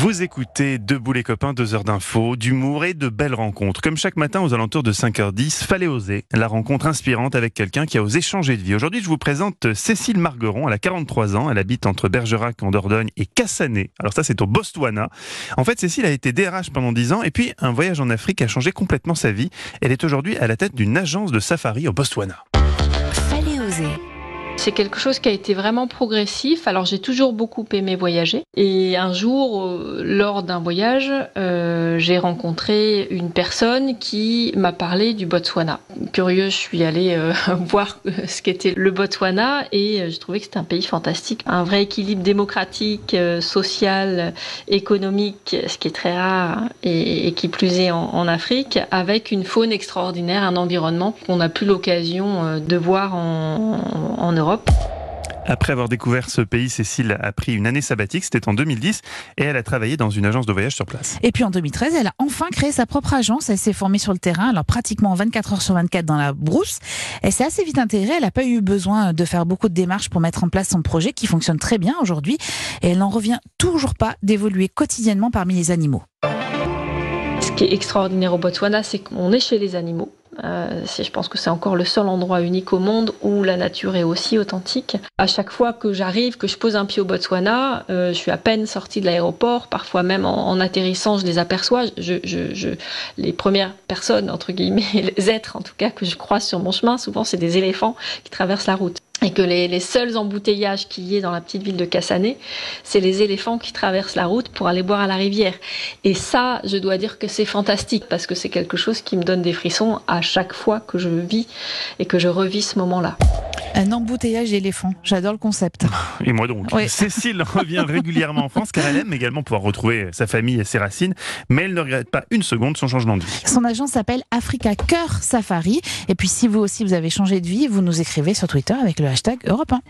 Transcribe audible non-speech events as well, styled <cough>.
Vous écoutez Debout les copains, deux heures d'infos, d'humour et de belles rencontres. Comme chaque matin aux alentours de 5h10, fallait oser. La rencontre inspirante avec quelqu'un qui a osé changer de vie. Aujourd'hui, je vous présente Cécile Margueron. Elle a 43 ans. Elle habite entre Bergerac en Dordogne et Cassané. Alors ça, c'est au Botswana. En fait, Cécile a été DRH pendant 10 ans et puis un voyage en Afrique a changé complètement sa vie. Elle est aujourd'hui à la tête d'une agence de safari au Botswana. Fallait oser. C'est quelque chose qui a été vraiment progressif. Alors j'ai toujours beaucoup aimé voyager. Et un jour, euh, lors d'un voyage, euh, j'ai rencontré une personne qui m'a parlé du Botswana. Curieuse, je suis allée euh, <laughs> voir ce qu'était le Botswana et je trouvais que c'était un pays fantastique. Un vrai équilibre démocratique, social, économique, ce qui est très rare et, qui plus est en, Afrique, avec une faune extraordinaire, un environnement qu'on n'a plus l'occasion de voir en Europe. Après avoir découvert ce pays, Cécile a pris une année sabbatique, c'était en 2010, et elle a travaillé dans une agence de voyage sur place. Et puis en 2013, elle a enfin créé sa propre agence. Elle s'est formée sur le terrain, alors pratiquement 24 heures sur 24 dans la brousse. Elle s'est assez vite intégrée. Elle n'a pas eu besoin de faire beaucoup de démarches pour mettre en place son projet qui fonctionne très bien aujourd'hui. Et elle n'en revient toujours pas d'évoluer quotidiennement parmi les animaux. Ce qui est extraordinaire au Botswana, c'est qu'on est chez les animaux. Euh, je pense que c'est encore le seul endroit unique au monde où la nature est aussi authentique. À chaque fois que j'arrive, que je pose un pied au Botswana, euh, je suis à peine sortie de l'aéroport, parfois même en, atterrissant, je les aperçois. Je- les premières personnes, entre guillemets, <laughs> les êtres en tout cas, que je croise sur mon chemin, souvent c'est des éléphants qui traversent la route. Et que les, les seuls embouteillages qu'il y ait dans la petite ville de Kassané, c'est les éléphants qui traversent la route pour aller boire à la rivière. Et ça, je dois dire que c'est fantastique parce que c'est quelque chose qui me donne des frissons à chaque fois que je vis et que je revis ce moment-là. Un embouteillage d'éléphants. J'adore le concept. <laughs> Et moi donc. Oui. Cécile revient régulièrement en France car elle aime également pouvoir retrouver sa famille et ses racines, mais elle ne regrette pas une seconde son changement de vie. Son agence s'appelle Africa Cœur Safari. Et puis si vous aussi vous avez changé de vie, vous nous écrivez sur Twitter avec le hashtag Europe 1.